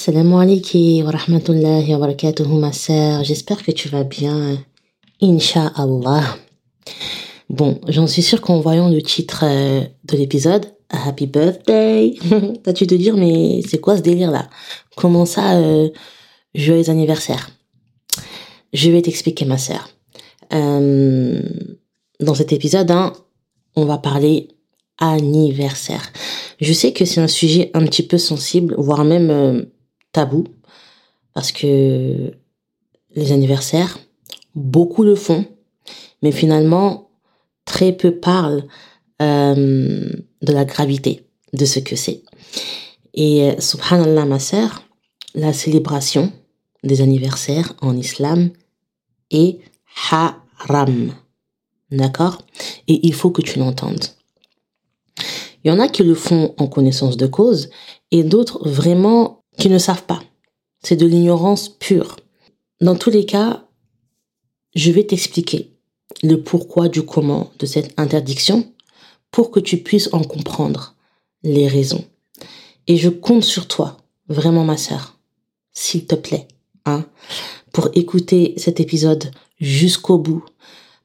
Assalamu alaikum wa rahmatullahi wa barakatuhu ma sœur. J'espère que tu vas bien. Inch'Allah. Bon, j'en suis sûre qu'en voyant le titre euh, de l'épisode, Happy Birthday, t'as dû te dire mais c'est quoi ce délire là? Comment ça, euh, joyeux anniversaire? Je vais t'expliquer ma sœur. Euh, dans cet épisode, hein, on va parler anniversaire. Je sais que c'est un sujet un petit peu sensible, voire même euh, tabou, parce que les anniversaires, beaucoup le font, mais finalement, très peu parlent euh, de la gravité de ce que c'est. Et euh, subhanallah, ma sœur, la célébration des anniversaires en islam est haram. D'accord? Et il faut que tu l'entendes. Il y en a qui le font en connaissance de cause et d'autres vraiment qui ne savent pas. C'est de l'ignorance pure. Dans tous les cas, je vais t'expliquer le pourquoi du comment de cette interdiction pour que tu puisses en comprendre les raisons. Et je compte sur toi, vraiment ma sœur, s'il te plaît, hein, pour écouter cet épisode jusqu'au bout.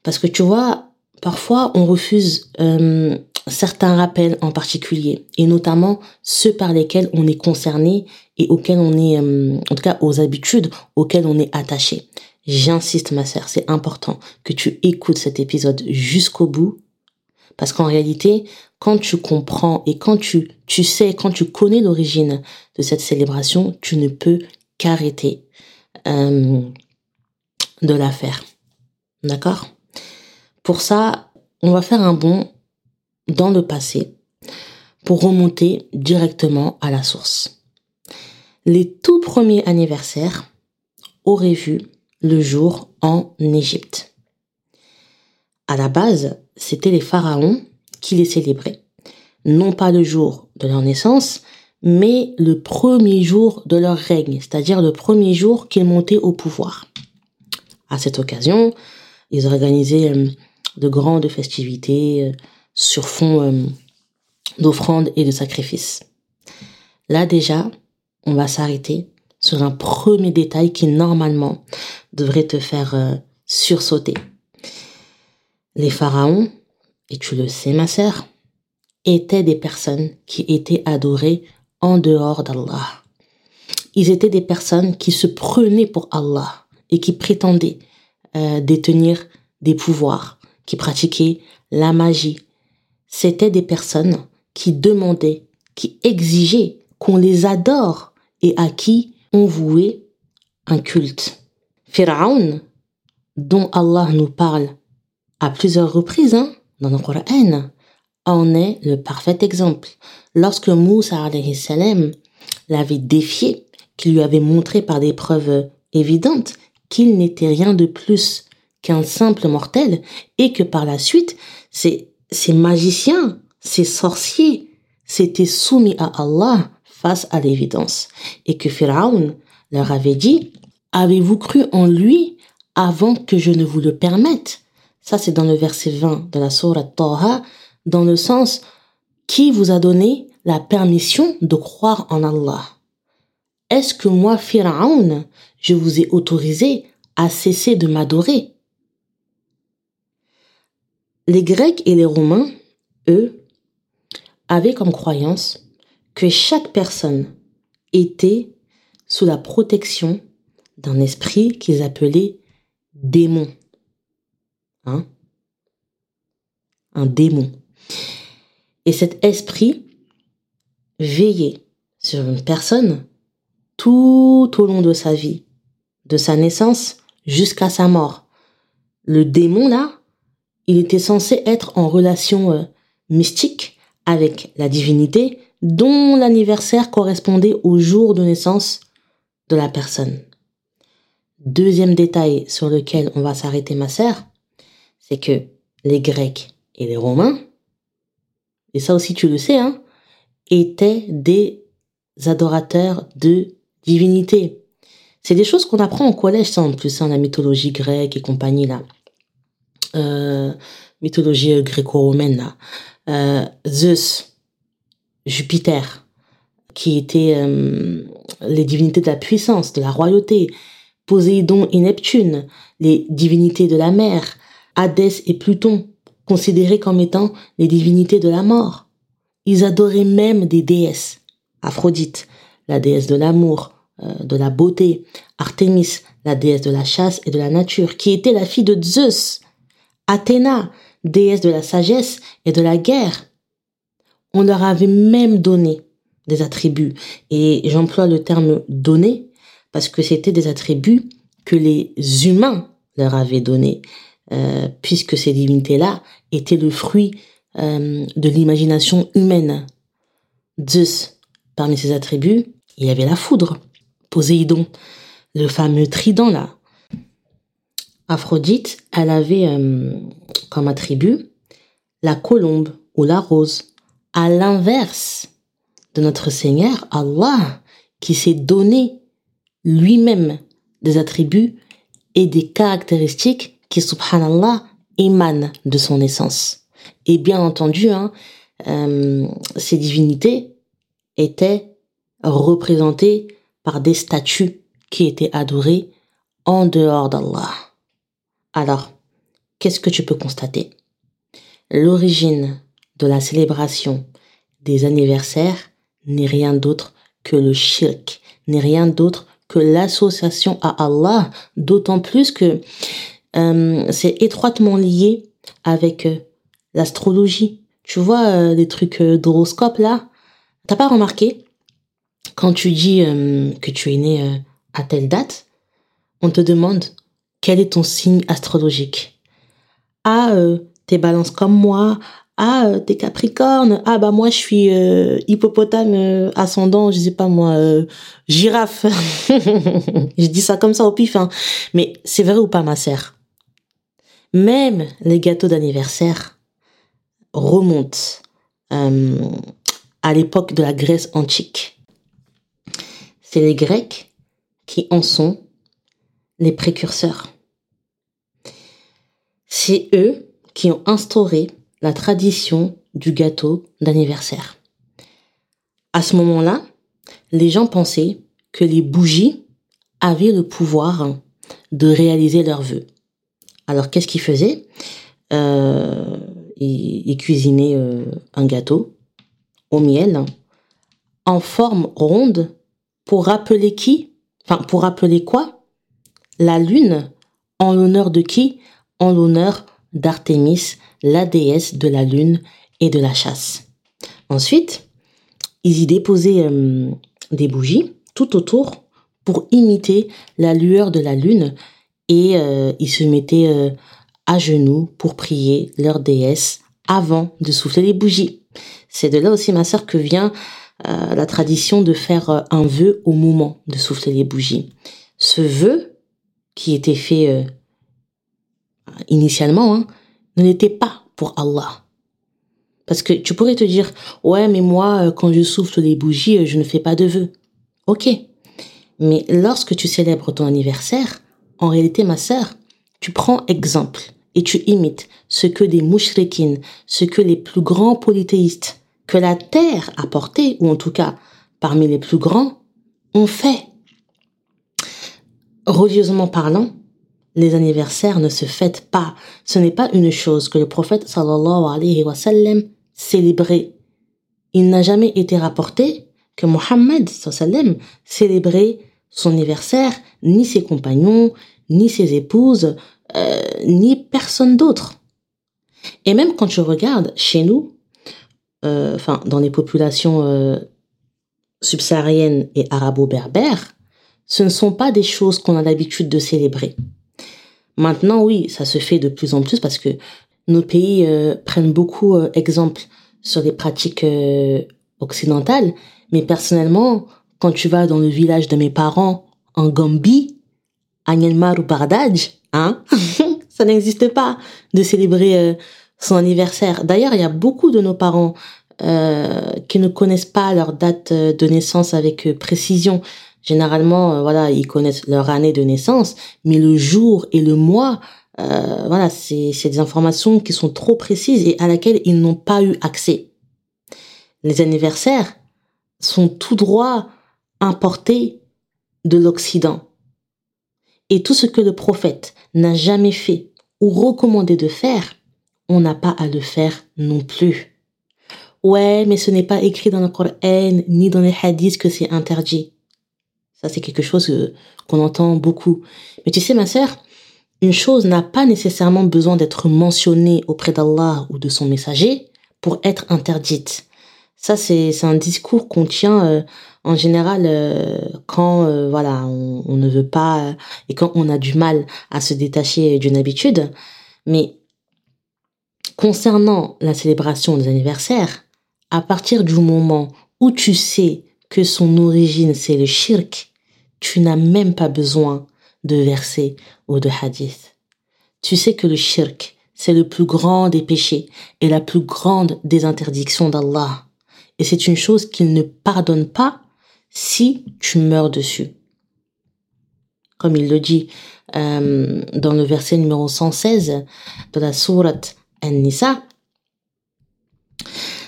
Parce que tu vois, parfois on refuse euh, certains rappels en particulier, et notamment ceux par lesquels on est concerné et auxquels on est, euh, en tout cas aux habitudes auxquelles on est attaché. J'insiste ma sœur, c'est important que tu écoutes cet épisode jusqu'au bout, parce qu'en réalité, quand tu comprends et quand tu, tu sais, quand tu connais l'origine de cette célébration, tu ne peux qu'arrêter euh, de la faire. D'accord? Pour ça, on va faire un bond dans le passé pour remonter directement à la source. Les tout premiers anniversaires auraient vu le jour en Égypte. À la base, c'était les pharaons qui les célébraient. Non pas le jour de leur naissance, mais le premier jour de leur règne, c'est-à-dire le premier jour qu'ils montaient au pouvoir. À cette occasion, ils organisaient euh, de grandes festivités, euh, sur fond euh, d'offrandes et de sacrifices. Là déjà, on va s'arrêter sur un premier détail qui normalement devrait te faire euh, sursauter. Les pharaons, et tu le sais ma sœur, étaient des personnes qui étaient adorées en dehors d'Allah. Ils étaient des personnes qui se prenaient pour Allah et qui prétendaient euh, détenir des pouvoirs, qui pratiquaient la magie, c'était des personnes qui demandaient, qui exigeaient qu'on les adore et à qui on vouait un culte. Pharaon, dont Allah nous parle à plusieurs reprises hein, dans le Coran, en est le parfait exemple. Lorsque Moussa salam l'avait défié, qu'il lui avait montré par des preuves évidentes qu'il n'était rien de plus qu'un simple mortel et que par la suite, c'est ces magiciens, ces sorciers s'étaient soumis à Allah face à l'évidence. Et que Pharaon leur avait dit Avez-vous cru en lui avant que je ne vous le permette? Ça, c'est dans le verset 20 de la sourate Taha, dans le sens Qui vous a donné la permission de croire en Allah? Est-ce que moi, Pharaon, je vous ai autorisé à cesser de m'adorer? Les Grecs et les Romains, eux, avaient comme croyance que chaque personne était sous la protection d'un esprit qu'ils appelaient démon. Hein? Un démon. Et cet esprit veillait sur une personne tout au long de sa vie, de sa naissance jusqu'à sa mort. Le démon, là, il était censé être en relation euh, mystique avec la divinité dont l'anniversaire correspondait au jour de naissance de la personne. Deuxième détail sur lequel on va s'arrêter ma sœur, c'est que les Grecs et les Romains, et ça aussi tu le sais, hein, étaient des adorateurs de divinité. C'est des choses qu'on apprend au collège, ça en plus, hein, la mythologie grecque et compagnie là. Euh, mythologie gréco-romaine, euh, Zeus, Jupiter, qui était, euh, les divinités de la puissance, de la royauté, Poséidon et Neptune, les divinités de la mer, Hadès et Pluton, considérés comme étant les divinités de la mort. Ils adoraient même des déesses. Aphrodite, la déesse de l'amour, de la beauté, Artémis, la déesse de la chasse et de la nature, qui était la fille de Zeus, Athéna, déesse de la sagesse et de la guerre. On leur avait même donné des attributs, et j'emploie le terme donner parce que c'était des attributs que les humains leur avaient donnés, euh, puisque ces divinités-là étaient le fruit euh, de l'imagination humaine. Zeus, parmi ses attributs, il y avait la foudre. Poséidon, le fameux trident là. Aphrodite, elle avait euh, comme attribut la colombe ou la rose, à l'inverse de notre Seigneur Allah, qui s'est donné lui-même des attributs et des caractéristiques qui, subhanallah, émanent de son essence. Et bien entendu, hein, euh, ces divinités étaient représentées par des statues qui étaient adorées en dehors d'Allah. Alors, qu'est-ce que tu peux constater? L'origine de la célébration des anniversaires n'est rien d'autre que le shirk, n'est rien d'autre que l'association à Allah, d'autant plus que euh, c'est étroitement lié avec euh, l'astrologie. Tu vois, euh, les trucs d'horoscope là, t'as pas remarqué? Quand tu dis que tu es né à telle date, on te demande quel est ton signe astrologique? Ah, t'es balance comme moi. Ah, t'es capricorne. Ah, bah moi, je suis hippopotame ascendant, je sais pas moi, girafe. je dis ça comme ça au pif, hein. Mais c'est vrai ou pas, ma sœur? Même les gâteaux d'anniversaire remontent à l'époque de la Grèce antique. C'est les Grecs qui en sont les précurseurs. C'est eux qui ont instauré la tradition du gâteau d'anniversaire. À ce moment-là, les gens pensaient que les bougies avaient le pouvoir de réaliser leurs vœux. Alors qu'est-ce qu'ils faisaient? Euh, ils, cuisinaient euh, un gâteau au miel en forme ronde pour rappeler qui? Enfin, pour rappeler quoi? La lune en l'honneur de qui? En l'honneur d'Artémis, la déesse de la lune et de la chasse. Ensuite, ils y déposaient euh, des bougies tout autour pour imiter la lueur de la lune et euh, ils se mettaient euh, à genoux pour prier leur déesse avant de souffler les bougies. C'est de là aussi, ma sœur, que vient la tradition de faire un vœu au moment de souffler les bougies. Ce vœu, qui était fait initialement, hein, ne n'était pas pour Allah. Parce que tu pourrais te dire, ouais, mais moi, euh, quand je souffle les bougies, euh, je ne fais pas de vœux. Ok. Mais lorsque tu célèbres ton anniversaire, en réalité, ma sœur, tu prends exemple et tu imites ce que des mouchrikines, ce que les plus grands polythéistes que la terre a porté, ou en tout cas parmi les plus grands, ont fait. Religieusement parlant, les anniversaires ne se fêtent pas. Ce n'est pas une chose que le prophète sallallahu alayhi wa sallam célébrait. Il n'a jamais été rapporté que Mohammed sallam célébrait son anniversaire, ni ses compagnons, ni ses épouses, euh, ni personne d'autre. Et même quand je regarde chez nous, euh, enfin dans les populations euh, subsahariennes et arabo-berbères, ce ne sont pas des choses qu'on a l'habitude de célébrer. Maintenant, oui, ça se fait de plus en plus parce que nos pays euh, prennent beaucoup euh, exemple sur les pratiques euh, occidentales. Mais personnellement, quand tu vas dans le village de mes parents en Gambie, à Myanmar ou Bardaj, hein, ça n'existe pas de célébrer son anniversaire. D'ailleurs, il y a beaucoup de nos parents qui ne connaissent pas leur date de naissance avec précision. Généralement, euh, voilà, ils connaissent leur année de naissance, mais le jour et le mois, euh, voilà, c'est des informations qui sont trop précises et à laquelle ils n'ont pas eu accès. Les anniversaires sont tout droit importé de l'Occident. Et tout ce que le prophète n'a jamais fait ou recommandé de faire, on n'a pas à le faire non plus. Ouais, mais ce n'est pas écrit dans le Coran ni dans les hadiths que c'est interdit. Ça, c'est quelque chose euh, qu'on entend beaucoup. Mais tu sais, ma sœur, une chose n'a pas nécessairement besoin d'être mentionnée auprès d'Allah ou de son messager pour être interdite. Ça, c'est un discours qu'on tient euh, en général euh, quand voilà on, on, ne veut pas et quand on a du mal à se détacher d'une habitude. Mais concernant la célébration des anniversaires, à partir du moment où tu sais que son origine c'est le shirk, tu n'as même pas besoin de versets ou de hadith. Tu sais que le shirk, c'est le plus grand des péchés et la plus grande des interdictions d'Allah. Et c'est une chose qu'il ne pardonne pas si tu meurs dessus. Comme il le dit euh, dans le verset numéro 116 de la sourate An-Nisa,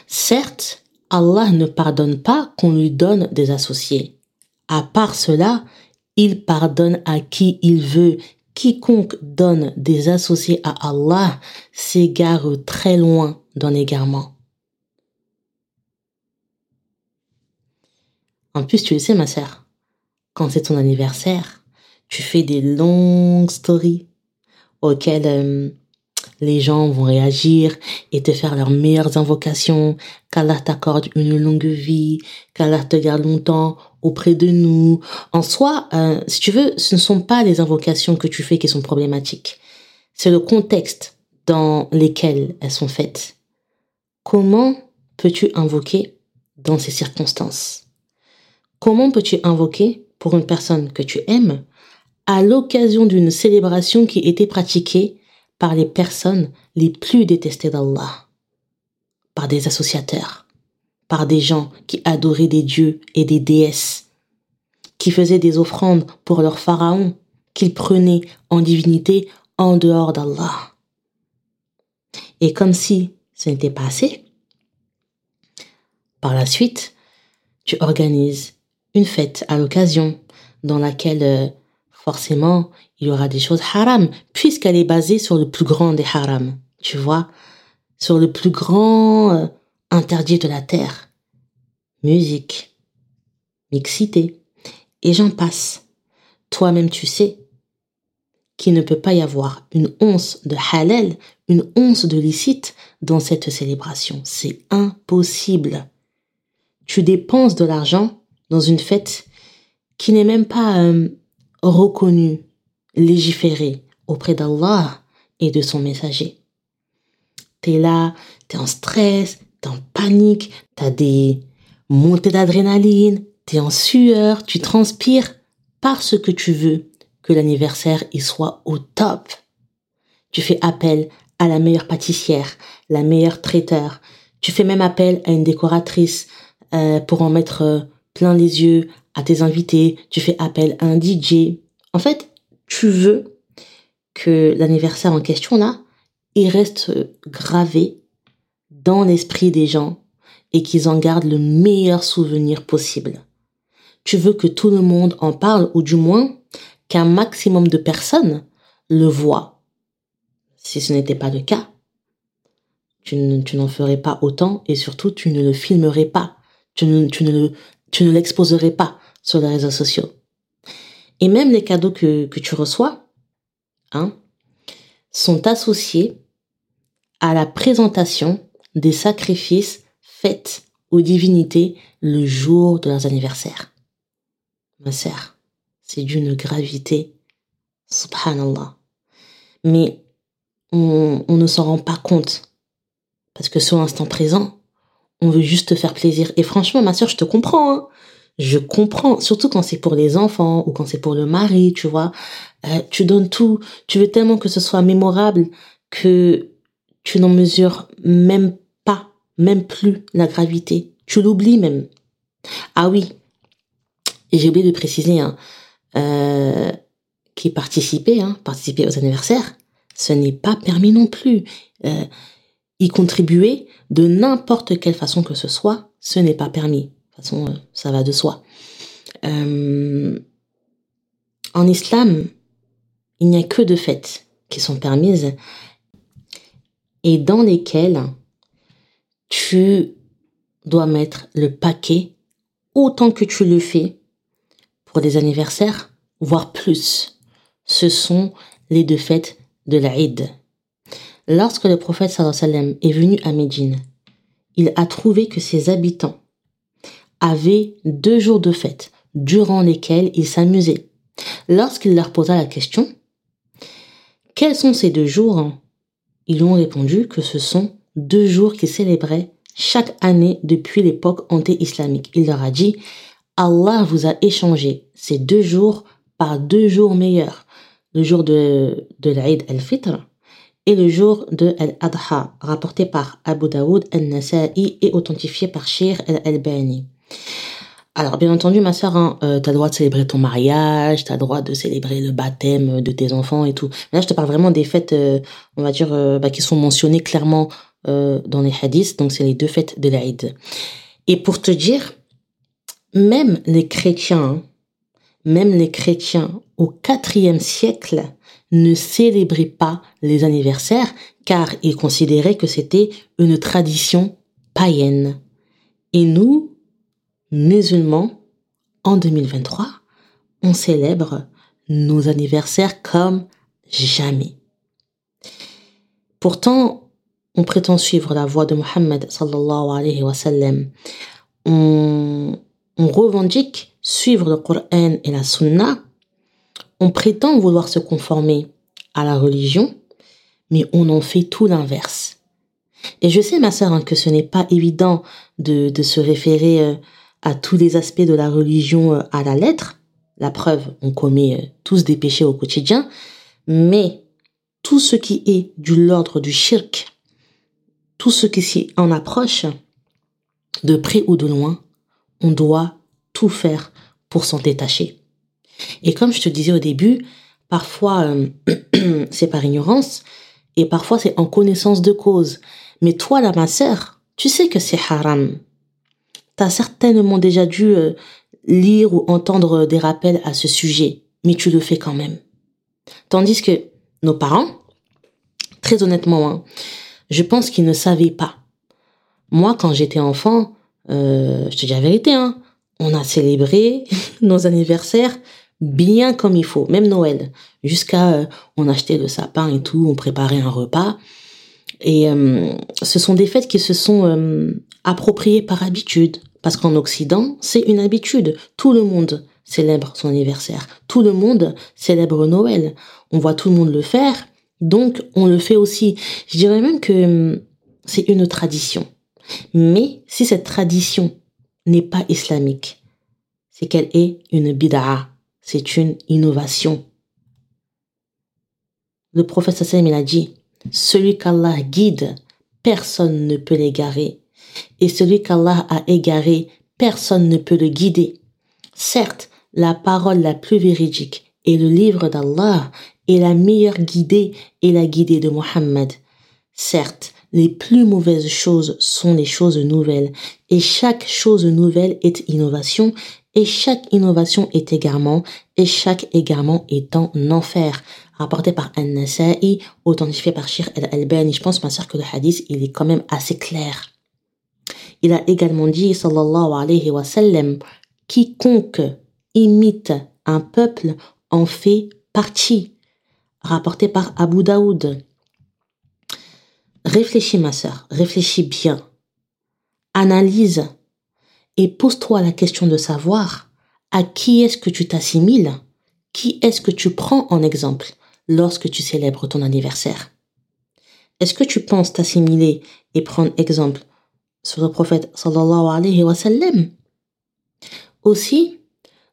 Certes, Allah ne pardonne pas qu'on lui donne des associés. À part cela, il pardonne à qui il veut. Quiconque donne des associés à Allah s'égare très loin dans l'égarement. En plus, tu le sais, ma sœur, quand c'est ton anniversaire, tu fais des longues stories auxquelles euh, les gens vont réagir et te faire leurs meilleures invocations, qu'Allah t'accorde une longue vie, qu'Allah te garde longtemps auprès de nous. En soi, euh, si tu veux, ce ne sont pas les invocations que tu fais qui sont problématiques. C'est le contexte dans lequel elles sont faites. Comment peux-tu invoquer dans ces circonstances? Comment peux-tu invoquer pour une personne que tu aimes à l'occasion d'une célébration qui était pratiquée par les personnes les plus détestées d'Allah, par des associateurs, par des gens qui adoraient des dieux et des déesses, qui faisaient des offrandes pour leurs pharaons qu'ils prenaient en divinité en dehors d'Allah. Et comme si ce n'était pas assez, par la suite, tu organises une fête à l'occasion dans laquelle euh, forcément il y aura des choses haram, puisqu'elle est basée sur le plus grand des haram, tu vois, sur le plus grand euh, interdit de la terre. Musique, mixité, et j'en passe. Toi-même tu sais qu'il ne peut pas y avoir une once de halal, une once de licite dans cette célébration. C'est impossible. Tu dépenses de l'argent dans une fête qui n'est même pas euh, reconnue légiférer auprès d'Allah et de son messager. T'es là, t'es en stress, t'es en panique, t'as des montées d'adrénaline, t'es en sueur, tu transpires parce que tu veux que l'anniversaire y soit au top. Tu fais appel à la meilleure pâtissière, la meilleure traiteur. Tu fais même appel à une décoratrice euh, pour en mettre euh, plein les yeux à tes invités. Tu fais appel à un DJ. En fait, tu veux que l'anniversaire en question là, il reste gravé dans l'esprit des gens et qu'ils en gardent le meilleur souvenir possible. Tu veux que tout le monde en parle ou du moins qu'un maximum de personnes le voient. Si ce n'était pas le cas, tu, n'en ferais pas autant et surtout tu ne le filmerais pas. Tu ne, ne, tu ne l'exposerais pas sur les réseaux sociaux. Et même les cadeaux que, que tu reçois, hein, sont associés à la présentation des sacrifices faits aux divinités le jour de leurs anniversaires. Ma sœur, c'est d'une gravité, subhanallah. Mais on, on ne s'en rend pas compte. Parce que sur l'instant présent, on veut juste te faire plaisir. Et franchement, ma sœur, je te comprends. Hein je comprends, surtout quand c'est pour les enfants ou quand c'est pour le mari, tu vois. Euh, tu donnes tout, tu veux tellement que ce soit mémorable que tu n'en mesures même pas, même plus la gravité. Tu l'oublies même. Ah oui, j'ai oublié de préciser, hein, euh, qui participait, hein, participer aux anniversaires, ce n'est pas permis non plus. Euh, y contribuer de n'importe quelle façon que ce soit, ce n'est pas permis. De toute façon, euh, ça va de soi. Euh, en islam, il n'y a que deux fêtes qui sont permises et dans lesquelles tu dois mettre le paquet autant que tu le fais pour des anniversaires, voire plus. Ce sont les deux fêtes de l'Aïd. Lorsque le prophète sallam est venu à Médine, il a trouvé que ses habitants avaient deux jours de fête durant lesquels ils s'amusaient. Lorsqu'il leur posa la question, quels sont ces deux jours Ils lui ont répondu que ce sont deux jours qu'ils célébraient chaque année depuis l'époque anté-islamique. Il leur a dit, Allah vous a échangé ces deux jours par deux jours meilleurs. Le jour de, de l'Aïd al-Fitr et le jour de Al-Adha, rapporté par Abu Daoud al-Nasa'i et authentifié par Shir al-Albani. Alors, bien entendu, ma sœur, hein, euh, tu as le droit de célébrer ton mariage, tu as le droit de célébrer le baptême de tes enfants et tout. là, je te parle vraiment des fêtes, euh, on va dire, euh, bah, qui sont mentionnées clairement dans les hadiths. Donc, c'est les deux fêtes de l'Aïd. Et pour te dire, même les chrétiens, hein, même les chrétiens au IVe siècle ne célébraient pas les anniversaires car ils considéraient que c'était une tradition païenne. Et nous, musulmans, en 2023, on célèbre nos anniversaires comme jamais. Pourtant, on prétend suivre la voie de Mohammed sallallahu alayhi wa sallam. On, on revendique suivre le Coran et la Sunna. On prétend vouloir se conformer à la religion, mais on en fait tout l'inverse. Et je sais, ma sœur, hein, que ce n'est pas évident de, se référer euh, à tous les aspects de la religion euh, à la lettre. La preuve, on commet euh, tous des péchés au quotidien, mais tout ce qui est du l'ordre du shirk, tout ce qui s'y en approche, de près ou de loin, on doit tout faire pour s'en détacher. Et comme je te disais au début, parfois euh, c'est par ignorance et parfois c'est en connaissance de cause. Mais toi, là, ma sœur, tu sais que c'est haram as certainement déjà dû euh, lire ou entendre des rappels à ce sujet, mais tu le fais quand même. Tandis que nos parents, très honnêtement, hein, je pense qu'ils ne savaient pas. Moi, quand j'étais enfant, euh, je te dis la vérité, hein, on a célébré nos anniversaires bien comme il faut, même Noël, jusqu'à euh, on achetait le sapin et tout, on préparait un repas. Et ce sont des fêtes qui se sont appropriées par habitude. Parce qu'en Occident, c'est une habitude. Tout le monde célèbre son anniversaire. Tout le monde célèbre Noël. On voit tout le monde le faire. Donc, on le fait aussi. Je dirais même que hum, c'est une tradition. Mais si cette tradition n'est pas islamique, c'est qu'elle est une bid'a. C'est une innovation. Le prophète Sassam, il a dit, celui qu'Allah guide, personne ne peut l'égarer et celui qu'Allah a égaré, personne ne peut le guider. Certes, la parole la plus véridique est le livre d'Allah et la meilleure guidée est la guidée de Mohammed. Certes, les plus mauvaises choses sont les choses nouvelles et chaque chose nouvelle est innovation et chaque innovation est égarement et chaque égarement est en enfer. Rapporté par An-Nasa'i, authentifié par Shir al-Albani. Je pense, ma sœur, que le hadith, il est quand même assez clair. Il a également dit, sallallahu alayhi wa sallam, quiconque imite un peuple en fait partie. Rapporté par Abu Daoud. Réfléchis, ma sœur, réfléchis bien. Analyse et pose-toi la question de savoir à qui est-ce que tu t'assimiles, qui est-ce que tu prends en exemple lorsque tu célèbres ton anniversaire? Est-ce que tu penses t'assimiler et prendre exemple sur le prophète sallallahu alayhi wa sallam? Aussi,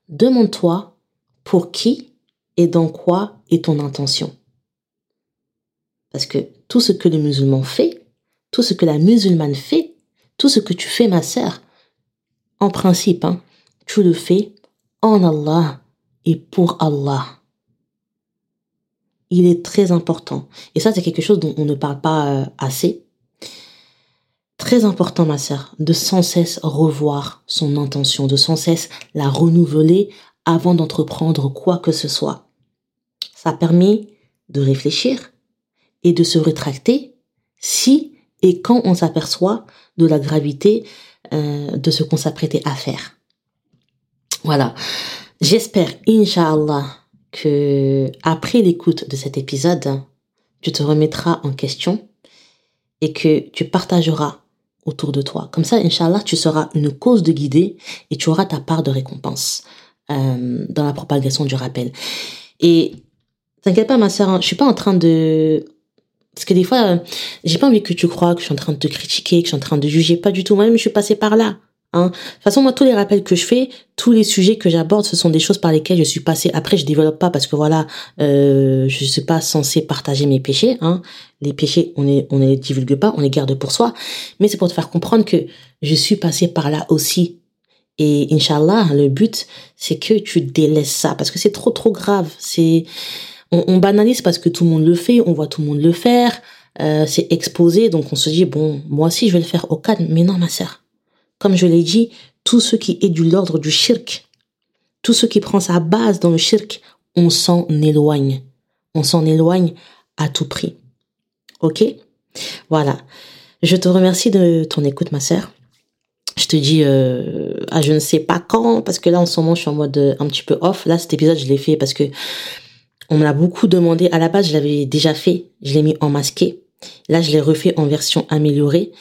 demande-toi pour qui et dans quoi est ton intention. Parce que tout ce que le musulman fait, tout ce que la musulmane fait, tout ce que tu fais, ma sœur, en principe, hein, tu le fais en Allah et pour Allah. Il est très important. Et ça, c'est quelque chose dont on ne parle pas euh, assez Très important, ma sœur, de sans cesse revoir son intention, de sans cesse la renouveler avant d'entreprendre quoi que ce soit. Ça permet de réfléchir et de se rétracter si et quand on s'aperçoit de la gravité euh, de ce qu'on s'apprêtait à faire. Voilà. J'espère, Inch'Allah, que après l'écoute de cet épisode, tu te remettras en question et que tu partageras autour de toi. Comme ça, Inch'Allah, tu seras une cause de guider et tu auras ta part de récompense euh, dans la propagation du rappel. Et t'inquiète pas, ma sœur, hein, je suis pas en train de parce que des fois, euh, j'ai pas envie que tu crois que je suis en train de te critiquer, que je suis en train de juger. Pas du tout. Moi-même, je suis passée par là. Hein. De toute façon, moi, tous les rappels que je fais, tous les sujets que j'aborde, ce sont des choses par lesquelles je suis passée. Après, je développe pas parce que voilà, euh, je suis pas censée partager mes péchés. Hein. Les péchés, on ne on les divulgue pas, on les garde pour soi. Mais c'est pour te faire comprendre que je suis passée par là aussi. Et Inch'Allah, le but, c'est que tu délaisses ça parce que c'est trop, trop grave. C'est on, banalise parce que tout le monde le fait, on voit tout le monde le faire, euh, c'est exposé, donc on se dit, bon, moi aussi je vais le faire au calme. Mais non, ma sœur, comme je l'ai dit, tout ce qui est du l'ordre du shirk, tout ce qui prend sa base dans le shirk, on s'en éloigne. On s'en éloigne à tout prix. Ok? Voilà. Je te remercie de ton écoute, ma sœur. Je te dis euh, à je ne sais pas quand, parce que là en ce moment je suis en mode euh, un petit peu off. Là cet épisode je l'ai fait parce que on me l'a beaucoup demandé. À la base, je l'avais déjà fait. Je l'ai mis en masqué. Là, je l'ai refait en version améliorée.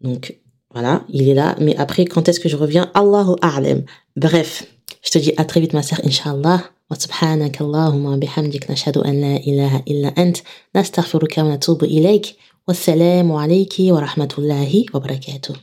Donc, voilà, il est là. Mais après, quand est-ce que je reviens? Allahu a'lam. Bref, je te dis à très vite, ma sœur, Inch'Allah. وسبحانك اللهم وبحمدك نشهد أن لا إله إلا أنت نستغفرك ونتوب إليك والسلام عليك ورحمة الله وبركاته